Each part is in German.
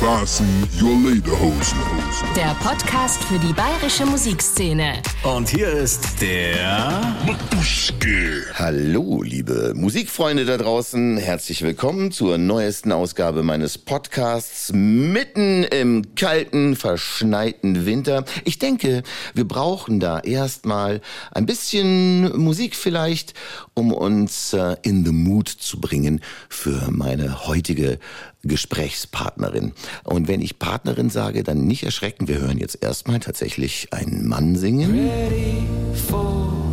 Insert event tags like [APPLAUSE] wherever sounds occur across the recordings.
Fasten your Lederhosen. Der Podcast für die bayerische Musikszene. Und hier ist der Matuschke. Hallo, liebe Musikfreunde da draußen. Herzlich willkommen zur neuesten Ausgabe meines Podcasts mitten im kalten, verschneiten Winter. Ich denke, wir brauchen da erstmal ein bisschen Musik vielleicht, um uns äh, in the mood zu bringen für meine heutige Gesprächspartnerin. Und wenn ich Partnerin sage, dann nicht erschrecken. Wir hören jetzt erstmal tatsächlich einen Mann singen. ready for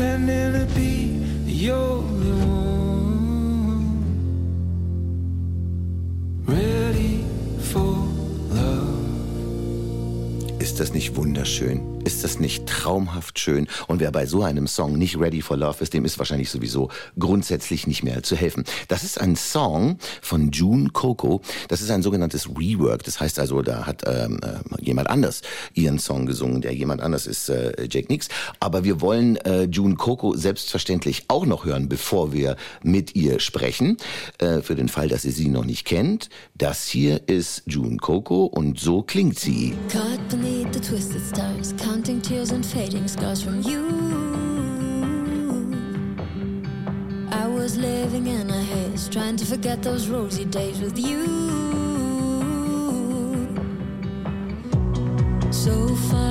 pretending to be the Ist das nicht wunderschön? Ist das nicht traumhaft schön? Und wer bei so einem Song nicht ready for love ist, dem ist wahrscheinlich sowieso grundsätzlich nicht mehr zu helfen. Das ist ein Song von June Coco. Das ist ein sogenanntes Rework. Das heißt also, da hat ähm, äh, jemand anders ihren Song gesungen. Der jemand anders ist äh, Jake Nix. Aber wir wollen äh, June Coco selbstverständlich auch noch hören, bevor wir mit ihr sprechen. Äh, für den Fall, dass ihr sie noch nicht kennt. Das hier ist June Coco und so klingt sie. Caught the twisted stars, counting tears and fading scars from you. I was living in a haze, trying to forget those rosy days with you. So far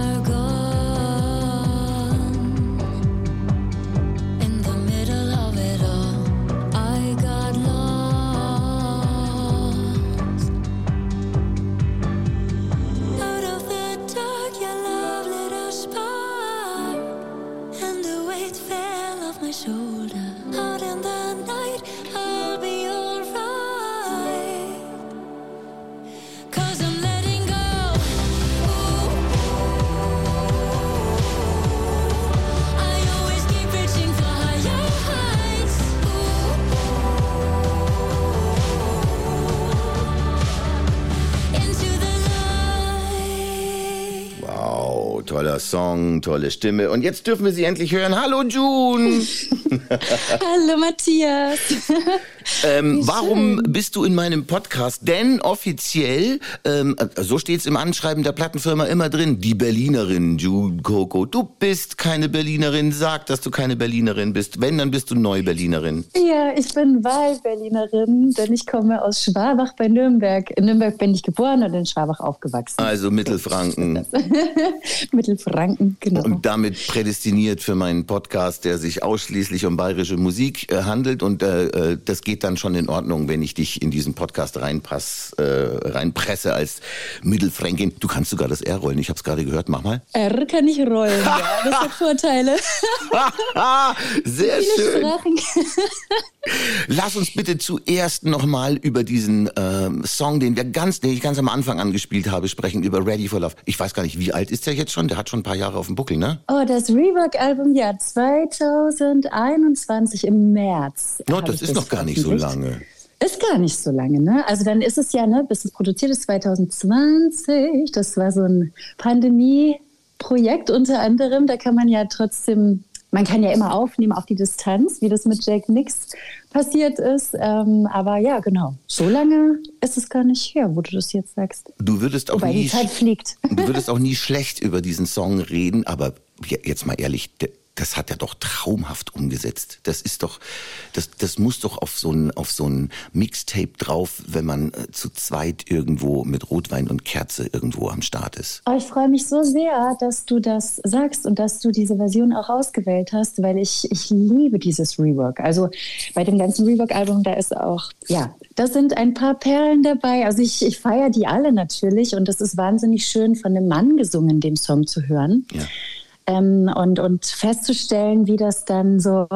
toller Song, tolle Stimme. Und jetzt dürfen wir sie endlich hören. Hallo June! [LAUGHS] Hallo Matthias. [LAUGHS] Ähm, warum bist du in meinem Podcast? Denn offiziell, ähm, so steht es im Anschreiben der Plattenfirma immer drin, die Berlinerin June Coco. Du bist keine Berlinerin, sag, dass du keine Berlinerin bist. Wenn, dann bist du Neu-Berlinerin. Ja, ich bin Wahlberlinerin, denn ich komme aus Schwabach bei Nürnberg. In Nürnberg bin ich geboren und in Schwabach aufgewachsen. Also Mittelfranken. [LAUGHS] Mittelfranken, genau. Und damit prädestiniert für meinen Podcast, der sich ausschließlich um bayerische Musik äh, handelt. Und äh, äh, das geht dann schon in Ordnung, wenn ich dich in diesen Podcast reinpass, äh, reinpresse als Mittelfränkin. Du kannst sogar das R rollen. Ich habe es gerade gehört. Mach mal. R kann ich rollen, ja, das hat Vorteile. [LAUGHS] Sehr Viele schön. Sprachen. Lass uns bitte zuerst nochmal über diesen ähm, Song, den wir ganz, den ich ganz am Anfang angespielt habe, sprechen, über Ready for Love. Ich weiß gar nicht, wie alt ist der jetzt schon? Der hat schon ein paar Jahre auf dem Buckel, ne? Oh, das Rework-Album, ja, 2021 im März. No, das ist noch gar nicht so lange. Ist gar nicht so lange, ne? Also dann ist es ja, ne, bis es produziert ist 2020. Das war so ein Pandemie-Projekt unter anderem. Da kann man ja trotzdem, man kann ja immer aufnehmen auf die Distanz, wie das mit Jake Nix passiert ist. Ähm, aber ja, genau. So lange ist es gar nicht her, wo du das jetzt sagst. Du würdest auch Wobei die nie, Zeit fliegt. du würdest auch nie schlecht über diesen Song reden, aber je- jetzt mal ehrlich, der, das hat er doch traumhaft umgesetzt. Das ist doch, das, das muss doch auf so ein, auf so ein Mixtape drauf, wenn man äh, zu zweit irgendwo mit Rotwein und Kerze irgendwo am Start ist. Oh, ich freue mich so sehr, dass du das sagst und dass du diese Version auch ausgewählt hast, weil ich, ich liebe dieses Rework. Also bei dem ganzen Rework-Album, da ist auch, ja, da sind ein paar Perlen dabei. Also ich, ich feiere die alle natürlich und es ist wahnsinnig schön, von einem Mann gesungen, den Song zu hören. Ja. Ähm, und, und festzustellen, wie das dann so,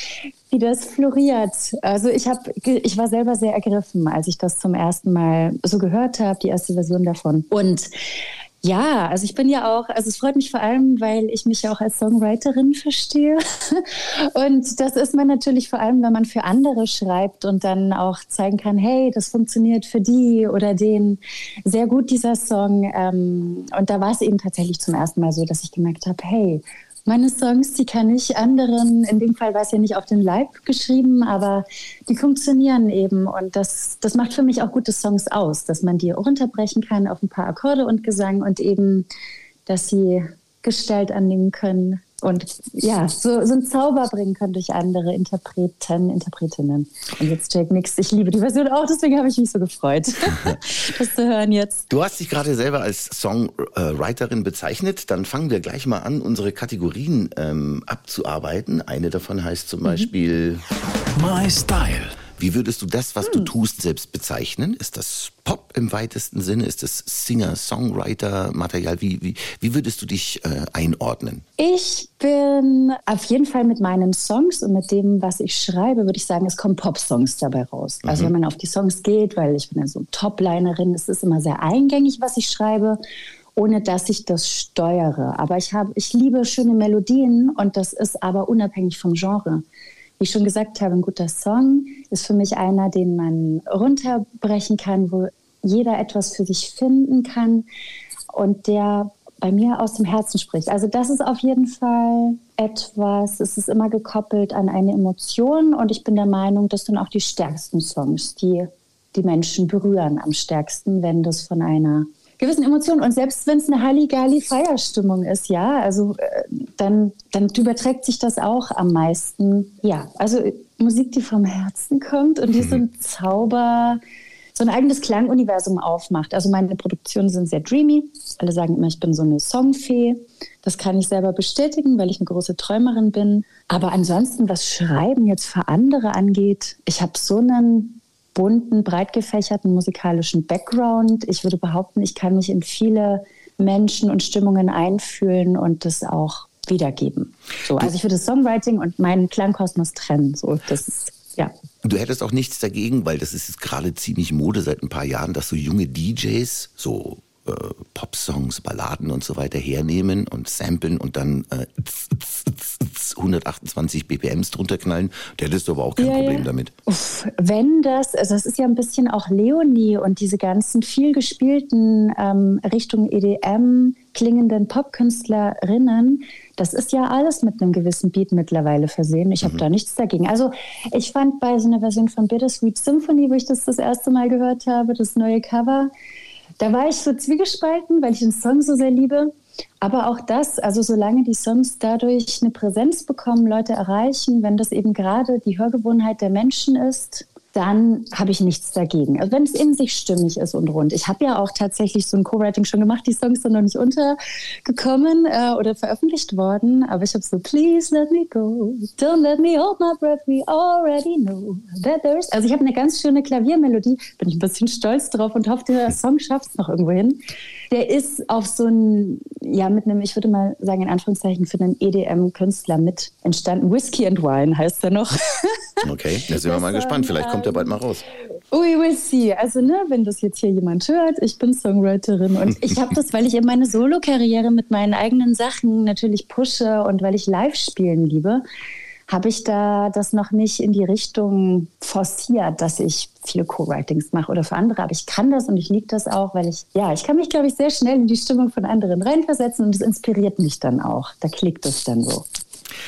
[LAUGHS] wie das floriert. Also ich habe, ich war selber sehr ergriffen, als ich das zum ersten Mal so gehört habe, die erste Version davon. Und ja, also ich bin ja auch, also es freut mich vor allem, weil ich mich ja auch als Songwriterin verstehe. [LAUGHS] Und das ist man natürlich vor allem, wenn man für andere schreibt und dann auch zeigen kann, hey, das funktioniert für die oder den sehr gut, dieser Song. Ähm, und da war es eben tatsächlich zum ersten Mal so, dass ich gemerkt habe, hey, meine Songs, die kann ich anderen, in dem Fall war es ja nicht auf den Leib geschrieben, aber die funktionieren eben. Und das, das macht für mich auch gute Songs aus, dass man die runterbrechen kann auf ein paar Akkorde und Gesang und eben, dass sie Gestalt annehmen können und ja, so, so einen Zauber bringen können durch andere Interpreten, Interpretinnen. Und jetzt Jake Nix, ich liebe die Version auch, deswegen habe ich mich so gefreut, [LAUGHS] das zu hören jetzt. Du hast dich gerade selber als Songwriterin bezeichnet. Dann fangen wir gleich mal an, unsere Kategorien ähm, abzuarbeiten. Eine davon heißt zum Beispiel My Style. Wie würdest du das, was du tust, selbst bezeichnen? Ist das Pop im weitesten Sinne? Ist das Singer, Songwriter, Material? Wie, wie, wie würdest du dich äh, einordnen? Ich bin auf jeden Fall mit meinen Songs und mit dem, was ich schreibe, würde ich sagen, es kommen Pop-Songs dabei raus. Also wenn man auf die Songs geht, weil ich bin ja so Top-Linerin, es ist immer sehr eingängig, was ich schreibe ohne dass ich das steuere. Aber ich habe, ich liebe schöne Melodien und das ist aber unabhängig vom Genre. Wie ich schon gesagt habe, ein guter Song ist für mich einer, den man runterbrechen kann, wo jeder etwas für sich finden kann und der bei mir aus dem Herzen spricht. Also das ist auf jeden Fall etwas, es ist immer gekoppelt an eine Emotion und ich bin der Meinung, das sind auch die stärksten Songs, die die Menschen berühren am stärksten, wenn das von einer gewissen Emotionen. Und selbst wenn es eine Halligalli-Feierstimmung ist, ja, also äh, dann, dann überträgt sich das auch am meisten. Ja, also Musik, die vom Herzen kommt und die so ein Zauber, so ein eigenes Klanguniversum aufmacht. Also meine Produktionen sind sehr dreamy. Alle sagen immer, ich bin so eine Songfee. Das kann ich selber bestätigen, weil ich eine große Träumerin bin. Aber ansonsten, was Schreiben jetzt für andere angeht, ich habe so einen bunten, breit gefächerten musikalischen Background. Ich würde behaupten, ich kann mich in viele Menschen und Stimmungen einfühlen und das auch wiedergeben. So, also ich würde Songwriting und meinen Klangkosmos trennen. So, das ist ja. Du hättest auch nichts dagegen, weil das ist jetzt gerade ziemlich Mode seit ein paar Jahren, dass so junge DJs so äh, Popsongs, Balladen und so weiter hernehmen und samplen und dann äh, 128 BPMs drunter knallen. Der hättest du aber auch kein Ja, Problem ja. damit. Uff, wenn das, also das ist ja ein bisschen auch Leonie und diese ganzen viel gespielten ähm, Richtung EDM klingenden Popkünstlerinnen, das ist ja alles mit einem gewissen Beat mittlerweile versehen. Ich habe da nichts dagegen. Also ich fand bei so einer Version von Bittersweet Symphony, wo ich das das erste Mal gehört habe, das neue Cover, da war ich so zwiegespalten, weil ich den Song so sehr liebe. Aber auch das, also solange die Songs dadurch eine Präsenz bekommen, Leute erreichen, wenn das eben gerade die Hörgewohnheit der Menschen ist, dann habe ich nichts dagegen. Also wenn es in sich stimmig ist und rund. Ich habe ja auch tatsächlich so ein Co-Writing schon gemacht. Die Songs sind noch nicht untergekommen äh, oder veröffentlicht worden. Aber ich habe so, please let me go. Don't let me hold my breath. We already know that there's... Also ich habe eine ganz schöne Klaviermelodie. Bin ich ein bisschen stolz drauf und hoffe, der Song schafft es noch irgendwo hin. Der ist auf so ein, ja, mit einem, ich würde mal sagen, in Anführungszeichen, für einen EDM-Künstler mit entstanden. Whiskey and Wine heißt er noch. [LAUGHS] Okay, da sind wir mal gespannt. Vielleicht kommt er bald mal raus. We will see. Also, ne, wenn das jetzt hier jemand hört, ich bin Songwriterin und ich habe das, weil ich eben meine Solo-Karriere mit meinen eigenen Sachen natürlich pushe und weil ich live spielen liebe, habe ich da das noch nicht in die Richtung forciert, dass ich viele Co-Writings mache oder für andere. Aber ich kann das und ich liebe das auch, weil ich, ja, ich kann mich, glaube ich, sehr schnell in die Stimmung von anderen reinversetzen und es inspiriert mich dann auch. Da klickt es dann so.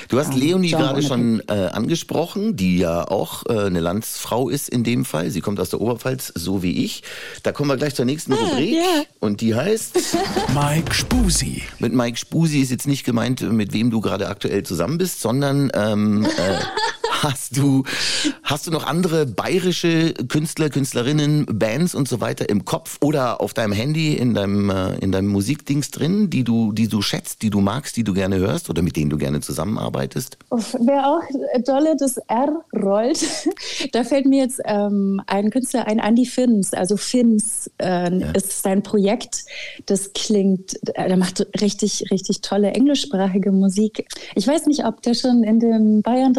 Du hast ähm, Leonie Genre gerade schon äh, angesprochen, die ja auch äh, eine Landsfrau ist in dem Fall. Sie kommt aus der Oberpfalz, so wie ich. Da kommen wir gleich zur nächsten Rubrik. Ah, ja. Und die heißt, [LAUGHS] Mike Spusi. mit Mike Spusi ist jetzt nicht gemeint, mit wem du gerade aktuell zusammen bist, sondern ähm, äh, [LAUGHS] hast du hast du noch andere bayerische Künstler, Künstlerinnen, Bands und so weiter im Kopf oder auf deinem Handy in deinem äh, in deinem Musikdings drin, die du die du schätzt, die du magst, die du gerne hörst oder mit denen du gerne zusammenarbeitest? Wer auch dolle das R rollt, [LAUGHS] da fällt mir jetzt ähm, ein Künstler ein, Andy Finns. Also Finns äh, ist sein Projekt. Das klingt, äh, der macht richtig, richtig tolle englischsprachige Musik. Ich weiß nicht, ob der schon in dem Bayern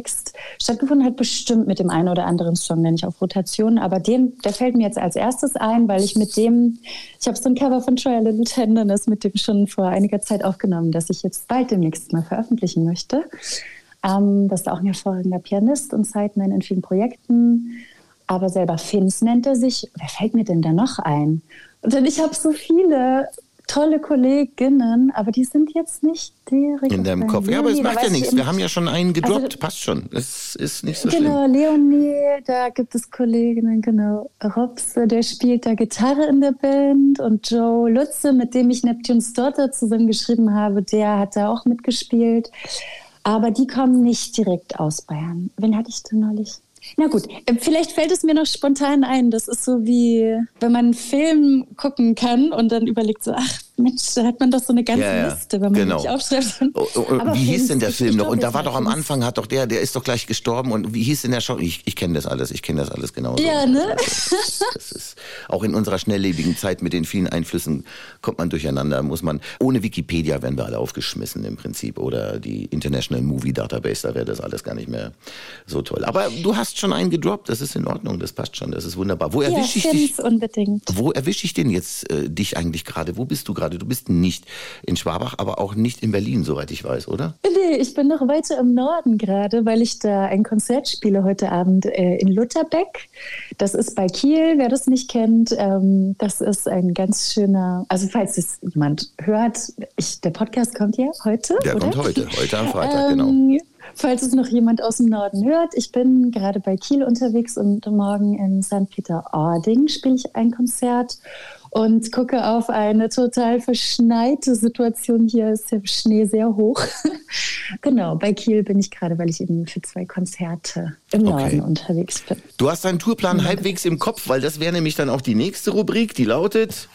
3-Kontext stattgefunden hat, bestimmt mit dem einen oder anderen Song, den ich auf Rotation. Aber den, der fällt mir jetzt als erstes ein, weil ich mit dem, ich habe so ein Cover von Troy Little Tenderness mit dem schon vor einiger Zeit aufgenommen, das ich jetzt bald demnächst mal veröffentlichen möchte. Ähm, das ist auch ein hervorragender Pianist und Sideman in vielen Projekten. Aber selber Finns nennt er sich. Wer fällt mir denn da noch ein? Denn ich habe so viele tolle Kolleginnen, aber die sind jetzt nicht direkt In deinem Kopf. Ja, aber es macht ja nichts. Wir haben ja schon einen gedroppt. Also- Passt schon. Es ist nicht so Genau, schlimm. Leonie, da gibt es Kolleginnen, genau. Robse, der spielt da Gitarre in der Band und Joe Lutze, mit dem ich Neptune's Daughter zusammengeschrieben habe, der hat da auch mitgespielt. Aber die kommen nicht direkt aus Bayern. Wen hatte ich denn neulich? Na gut, äh, vielleicht fällt es mir noch spontan ein. Das ist so wie, wenn man einen Film gucken kann und dann überlegt so, ach Mensch, da hat man doch so eine ganze Ja, ja, Liste, wenn man genau. nicht aufschreibt. Oh, oh, oh, wie hieß denn der Film noch? Und da war doch am. Anfang, hat doch der, der ist doch gleich gestorben. Und wie hieß denn der schon? Ich, ich kenne das alles, ich kenne das alles genau. Ja, ne? Das ist, auch in unserer schnelllebigen Zeit mit den vielen Einflüssen kommt man durcheinander, muss man, ohne Wikipedia werden wir alle aufgeschmissen im Prinzip. Oder die International Movie Database, da wäre das alles gar nicht mehr so toll. Aber du hast schon einen gedroppt, das ist in Ordnung, das passt schon, das ist wunderbar. Wo Ja, erwische ich dich? Unbedingt. Wo erwische ich denn jetzt äh, dich eigentlich gerade? Wo bist du gerade? Du bist nicht in Schwabach, aber auch nicht in Berlin, soweit ich weiß, oder? Nee, ich bin noch weiter im Norden gerade, weil ich da ein Konzert spiele heute Abend äh, in Lutherbeck. Das ist bei Kiel, wer das nicht kennt. Ähm, das ist ein ganz schöner, also falls es jemand hört, ich, der Podcast kommt ja heute. Der oder? kommt heute, heute am Freitag, genau. Ähm, Falls es noch jemand aus dem Norden hört, ich bin gerade bei Kiel unterwegs und morgen in St. Peter-Ording spiele ich ein Konzert und gucke auf eine total verschneite Situation. Hier ist der Schnee sehr hoch. [LAUGHS] genau, bei Kiel bin ich gerade, weil ich eben für zwei Konzerte im Okay. Norden unterwegs bin. Du hast deinen Tourplan halbwegs im Kopf, weil das wäre nämlich dann auch die nächste Rubrik, die lautet,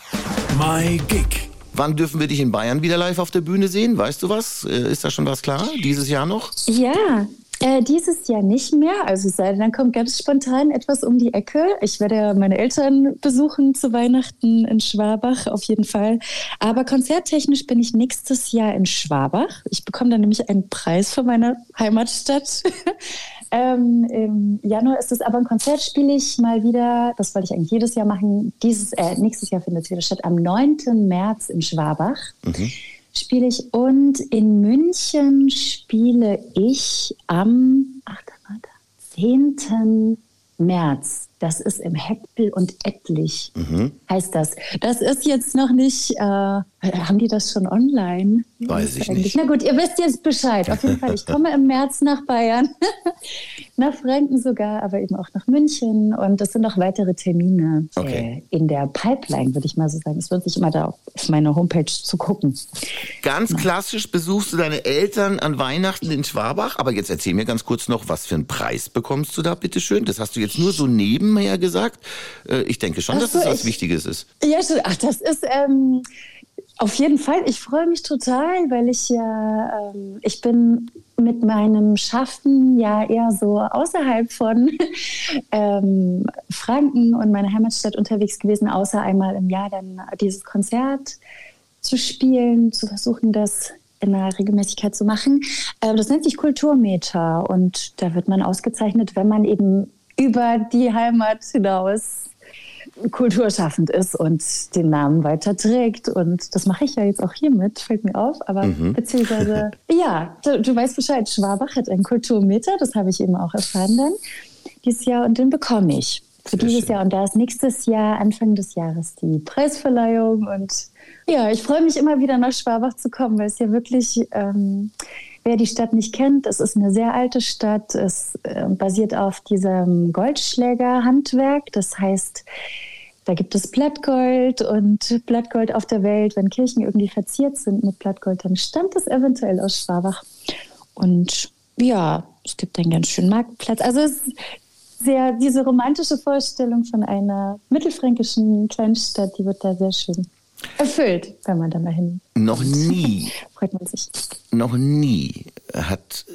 My Gig. wann dürfen wir dich in Bayern wieder live auf der Bühne sehen? Weißt du was? Äh, Ist da schon was klar? Dieses Jahr noch? Ja, äh, dieses Jahr nicht mehr. Also es sei denn, dann kommt ganz spontan etwas um die Ecke. Ich werde meine Eltern besuchen zu Weihnachten in Schwabach auf jeden Fall. Aber konzerttechnisch bin ich nächstes Jahr in Schwabach. Ich bekomme dann nämlich einen Preis für meine Heimatstadt. [LAUGHS] ähm, Im Januar ist es aber ein Konzert, spiele ich mal wieder. Das wollte ich eigentlich jedes Jahr machen. Dieses, äh, nächstes Jahr findet es wieder statt. Am 9. März in Schwabach spiele ich und in München spiele ich am ach, da war da, 10. März. Das ist im Heppel und Ettlich, heißt das. Das ist jetzt noch nicht, äh, haben die das schon online? Weiß ich nicht. Na gut, ihr wisst jetzt Bescheid. Auf jeden Fall, ich komme im März nach Bayern, [LAUGHS] nach Franken sogar, aber eben auch nach München und es sind noch weitere Termine Okay. äh, in der Pipeline, würde ich mal so sagen. Es wird sich immer da auf meiner Homepage zu gucken. Ganz klassisch besuchst du deine Eltern an Weihnachten in Schwabach. Aber jetzt erzähl mir ganz kurz noch, was für einen Preis bekommst du da, bitteschön? Das hast du jetzt nur so nebenher gesagt. Äh, Ich denke schon, Ach dass so, das was ich- Wichtiges ist. Ja, schon. Ach, das ist ähm, auf jeden Fall. Ich freue mich total, weil ich ja, ähm, ich bin mit meinem Schaffen ja eher so außerhalb von [LAUGHS] ähm, Franken und meiner Heimatstadt unterwegs gewesen, außer einmal im Jahr dann dieses Konzert zu spielen, zu versuchen, das in einer Regelmäßigkeit zu machen. Äh, das nennt sich Kulturmeter und da wird man ausgezeichnet, wenn man eben über die Heimat hinaus kulturschaffend ist und den Namen weiterträgt. Und das mache ich ja jetzt auch hiermit, fällt mir auf. Aber beziehungsweise, [LAUGHS] ja, du, du weißt Bescheid, Schwabach hat einen Kulturmeter, das habe ich eben auch erfahren dann dieses Jahr und den bekomme ich für Sehr dieses schön. Jahr. Und da ist nächstes Jahr, Anfang des Jahres, die Preisverleihung. Und ja, ich freue mich immer wieder nach Schwabach zu kommen, weil es ja wirklich ähm, wer die Stadt nicht kennt, es ist eine sehr alte Stadt. Es äh, basiert auf diesem Goldschlägerhandwerk. Das heißt, da gibt es Blattgold und Blattgold auf der Welt. Wenn Kirchen irgendwie verziert sind mit Blattgold, dann stammt es eventuell aus Schwabach. Und ja, es gibt einen ganz schönen Marktplatz. Also es ist sehr, diese romantische Vorstellung von einer mittelfränkischen Kleinstadt, die wird da sehr schön erfüllt, wenn man da mal hin. Noch [LAUGHS] nie, Freut man sich. noch nie hat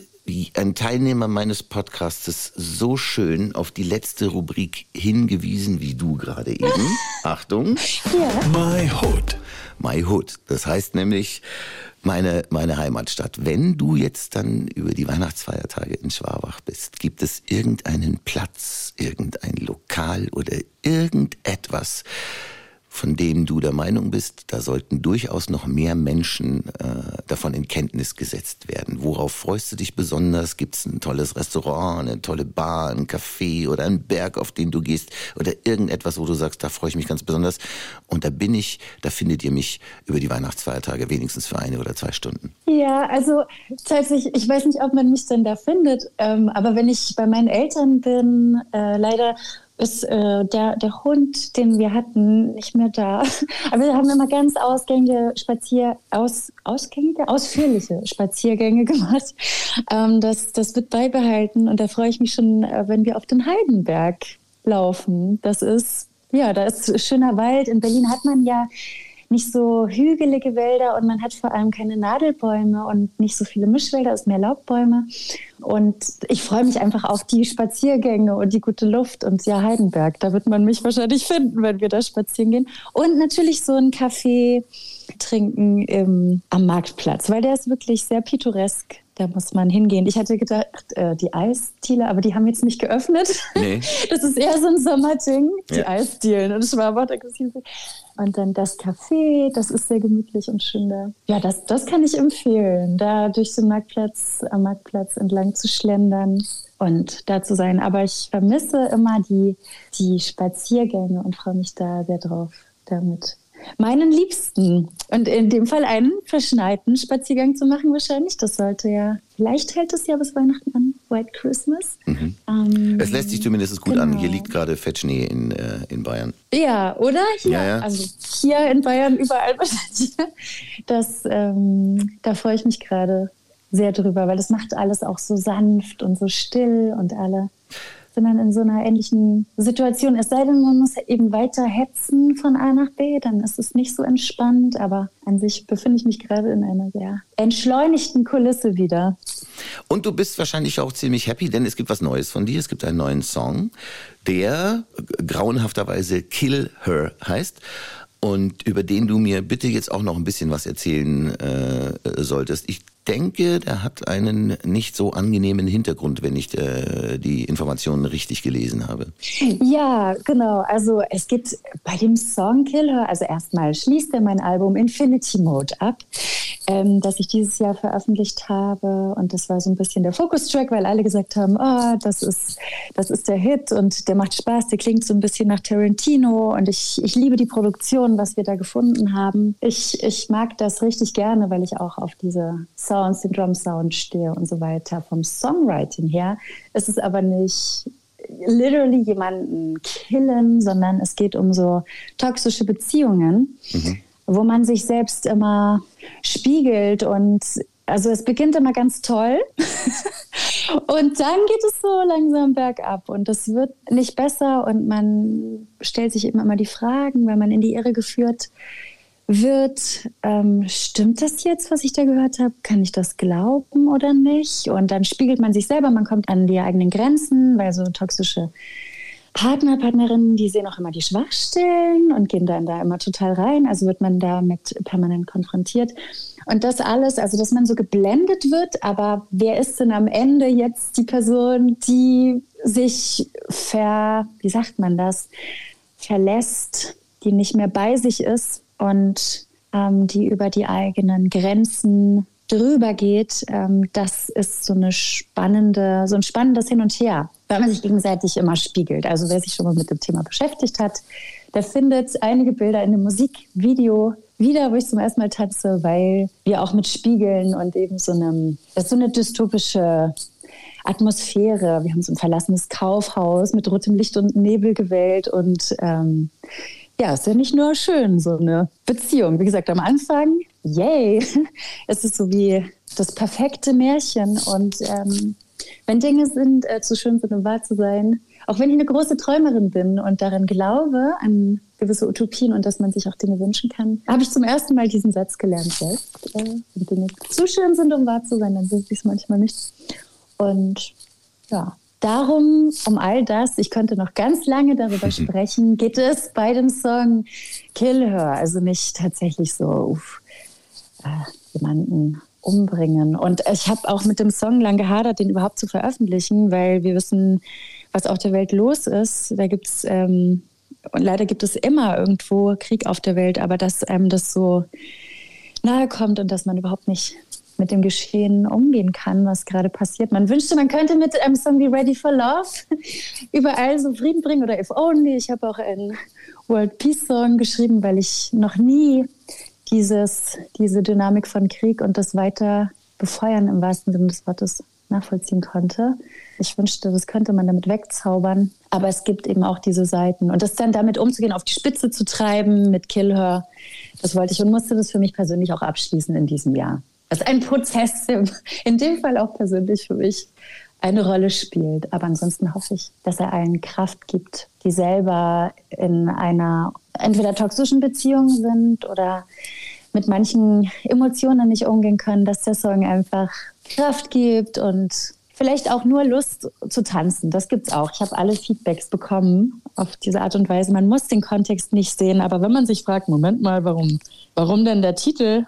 ein Teilnehmer meines Podcastes so schön auf die letzte Rubrik hingewiesen wie du gerade eben. [LAUGHS] Achtung. My Hood. My Hood. Das heißt nämlich meine, meine Heimatstadt. Wenn du jetzt dann über die Weihnachtsfeiertage in Schwabach bist, gibt es irgendeinen Platz, irgendein Lokal oder irgendetwas, von dem du der Meinung bist, da sollten durchaus noch mehr Menschen äh, davon in Kenntnis gesetzt werden. Worauf freust du dich besonders? Gibt es ein tolles Restaurant, eine tolle Bar, ein Café oder einen Berg, auf den du gehst oder irgendetwas, wo du sagst, da freue ich mich ganz besonders. Und da bin ich, da findet ihr mich über die Weihnachtsfeiertage wenigstens für eine oder zwei Stunden. Ja, also tatsächlich, ich weiß nicht, ob man mich denn da findet, ähm, aber wenn ich bei meinen Eltern bin, äh, leider ist äh, der, der Hund, den wir hatten, nicht mehr da. [LAUGHS] Aber wir haben immer ganz ausgängige Spazier, aus, ausgängige, ausführliche Spaziergänge [LAUGHS] gemacht. Ähm, das, das wird beibehalten und da freue ich mich schon, äh, wenn wir auf den Heidenberg laufen. Das ist, ja, da ist schöner Wald. In Berlin hat man ja nicht so hügelige Wälder und man hat vor allem keine Nadelbäume und nicht so viele Mischwälder, es ist mehr Laubbäume. Und ich freue mich einfach auf die Spaziergänge und die gute Luft und ja, Heidenberg, da wird man mich wahrscheinlich finden, wenn wir da spazieren gehen. Und natürlich so ein Kaffee trinken im, am Marktplatz, weil der ist wirklich sehr pittoresk. Da muss man hingehen. Ich hatte gedacht, äh, die Eisdiele, aber die haben jetzt nicht geöffnet. Nee. [LAUGHS] Das ist eher so ein Sommerding, die Ja. Eisdielen. Und Schwabach, Und dann das Café, das ist sehr gemütlich und schön da. Ja, das, das kann ich empfehlen, da durch den Marktplatz, am Marktplatz entlang zu schlendern und da zu sein. Aber ich vermisse immer die, die Spaziergänge und freue mich da sehr drauf, damit meinen Liebsten und in dem Fall einen verschneiten Spaziergang zu machen wahrscheinlich. Das sollte ja, vielleicht hält es ja bis Weihnachten an, White Christmas. Ähm, Es lässt sich zumindest gut an. Genau. Hier liegt gerade Fettschnee in, äh, in Bayern. Ja, oder? Hier, Ja, ja. Also hier in Bayern, überall wahrscheinlich. Das, ähm, da freue ich mich gerade sehr drüber, weil das macht alles auch so sanft und so still und alle sind dann in so einer ähnlichen Situation. Es sei denn, man muss eben weiter hetzen von A nach B, dann ist es nicht so entspannt, aber an sich befinde ich mich gerade in einer sehr entschleunigten Kulisse wieder. Und du bist wahrscheinlich auch ziemlich happy, denn es gibt was Neues von dir. Es gibt einen neuen Song, der grauenhafterweise Kill Her heißt. Und über den du mir bitte jetzt auch noch ein bisschen was erzählen äh, solltest. Ich denke, der hat einen nicht so angenehmen Hintergrund, wenn ich äh, die Informationen richtig gelesen habe. Ja, genau. Also es gibt bei dem Song Killer, also erstmal schließt er mein Album Infinity Mode ab, ähm, das ich dieses Jahr veröffentlicht habe. Und das war so ein bisschen der Fokus-Track, weil alle gesagt haben, oh, das ist, das ist der Hit und der macht Spaß, der klingt so ein bisschen nach Tarantino und ich, ich liebe die Produktion, was wir da gefunden haben. Ich, ich mag das richtig gerne, weil ich auch auf diese Sounds, den Drum-Sound stehe und so weiter. Vom Songwriting her ist es aber nicht literally jemanden killen, sondern es geht um so toxische Beziehungen, wo man sich selbst immer spiegelt und also es beginnt immer ganz toll [LAUGHS] und dann geht es so langsam bergab und es wird nicht besser und man stellt sich immer mal die Fragen, weil man in die Irre geführt wird, ähm, stimmt das jetzt, was ich da gehört habe? Kann ich das glauben oder nicht? Und dann spiegelt man sich selber, man kommt an die eigenen Grenzen, weil so toxische Partner, Partnerinnen, die sehen auch immer die Schwachstellen und gehen dann da immer total rein. Also wird man damit permanent konfrontiert. Und das alles, also dass man so geblendet wird, aber wer ist denn am Ende jetzt die Person, die sich ver, wie sagt man das, verlässt, die nicht mehr bei sich ist und ähm, die über die eigenen Grenzen drüber geht, ähm, das ist so eine spannende, so ein spannendes Hin und Her, weil man sich gegenseitig immer spiegelt. Also wer sich schon mal mit dem Thema beschäftigt hat, der findet einige Bilder in dem Musikvideo wieder, wo ich zum ersten Mal tanze, weil wir auch mit Spiegeln und eben so einem, das ist so eine dystopische Atmosphäre. Wir haben so ein verlassenes Kaufhaus mit rotem Licht und Nebel gewählt und ähm, ja, ist ja nicht nur schön, so eine Beziehung. Wie gesagt, am Anfang, yay, [LAUGHS] es ist so wie das perfekte Märchen und ähm, wenn Dinge sind, äh, zu schön sind, um wahr zu sein, auch wenn ich eine große Träumerin bin und daran glaube, an gewisse Utopien und dass man sich auch Dinge wünschen kann, habe ich zum ersten Mal diesen Satz gelernt selbst. Äh, wenn Dinge zu schön sind, um wahr zu sein, dann sind sie es manchmal nicht. Und ja, darum, um all das, ich könnte noch ganz lange darüber [LAUGHS] sprechen, geht es bei dem Song Kill Her. Also nicht tatsächlich so uff, äh, jemanden umbringen. Und ich habe auch mit dem Song lang gehadert, den überhaupt zu veröffentlichen, weil wir wissen, was auf der Welt los ist. Da gibt es, ähm, und leider gibt es immer irgendwo Krieg auf der Welt, aber dass einem das so nahe kommt und dass man überhaupt nicht mit dem Geschehen umgehen kann, was gerade passiert. Man wünschte, man könnte mit einem Song wie Ready for Love [LAUGHS] überall so Frieden bringen oder If Only. Ich habe auch einen World Peace Song geschrieben, weil ich noch nie dieses, diese Dynamik von Krieg und das weiter befeuern im wahrsten Sinne des Wortes nachvollziehen konnte. Ich wünschte, das könnte man damit wegzaubern. Aber es gibt eben auch diese Seiten. Und das dann damit umzugehen, auf die Spitze zu treiben mit Kill Her, das wollte ich und musste das für mich persönlich auch abschließen in diesem Jahr. Ist ein Prozess, in dem Fall auch persönlich für mich eine Rolle spielt. Aber ansonsten hoffe ich, dass er allen Kraft gibt, die selber in einer entweder toxischen Beziehung sind oder mit manchen Emotionen nicht umgehen können, dass der Song einfach Kraft gibt und vielleicht auch nur Lust zu tanzen. Das gibt's auch. Ich habe alle Feedbacks bekommen auf diese Art und Weise. Man muss den Kontext nicht sehen, aber wenn man sich fragt, Moment mal, warum, warum denn der Titel,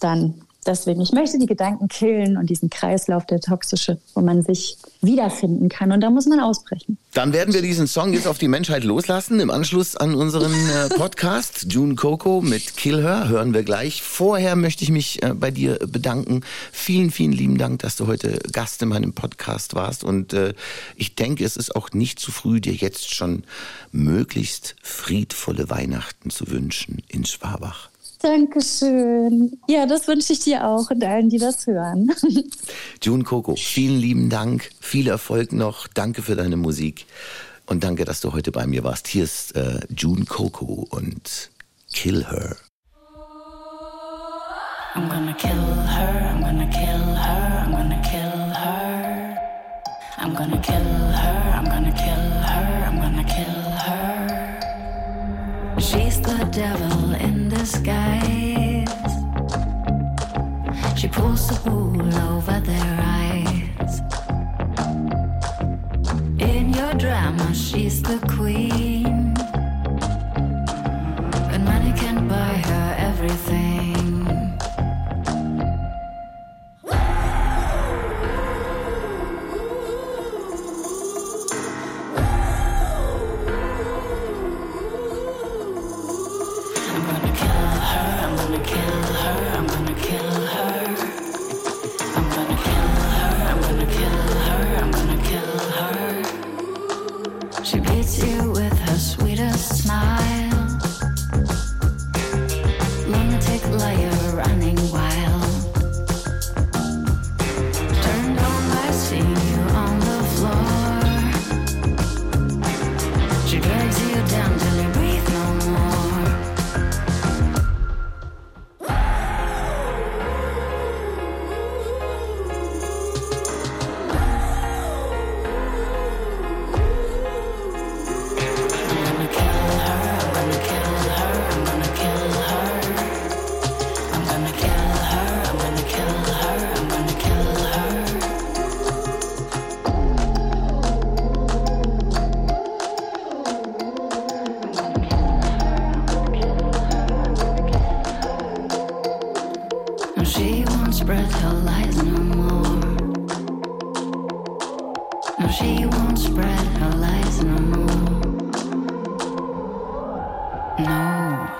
dann Deswegen, ich möchte die Gedanken killen und diesen Kreislauf, der toxische, wo man sich wiederfinden kann. Und da muss man ausbrechen. Dann werden wir diesen Song jetzt auf die Menschheit loslassen. Im Anschluss an unseren äh, Podcast June Coco mit Kill Her hören wir gleich. Vorher möchte ich mich äh, bei dir bedanken. Vielen, vielen lieben Dank, dass du heute Gast in meinem Podcast warst. Und äh, ich denke, es ist auch nicht zu früh, dir jetzt schon möglichst friedvolle Weihnachten zu wünschen in Schwabach. Dankeschön. Ja, das wünsche ich dir auch und allen, die das hören. [LAUGHS] June Coco, vielen lieben Dank. Viel Erfolg noch. Danke für deine Musik. Und danke, dass du heute bei mir warst. Hier ist äh, June Coco und Kill Her. I'm gonna kill her, I'm gonna kill her, I'm gonna kill her. I'm gonna kill her, I'm gonna kill her, I'm gonna kill her. She's the devil disguise. She pulls the wool over their eyes. In your drama, she's the queen. And money can't No,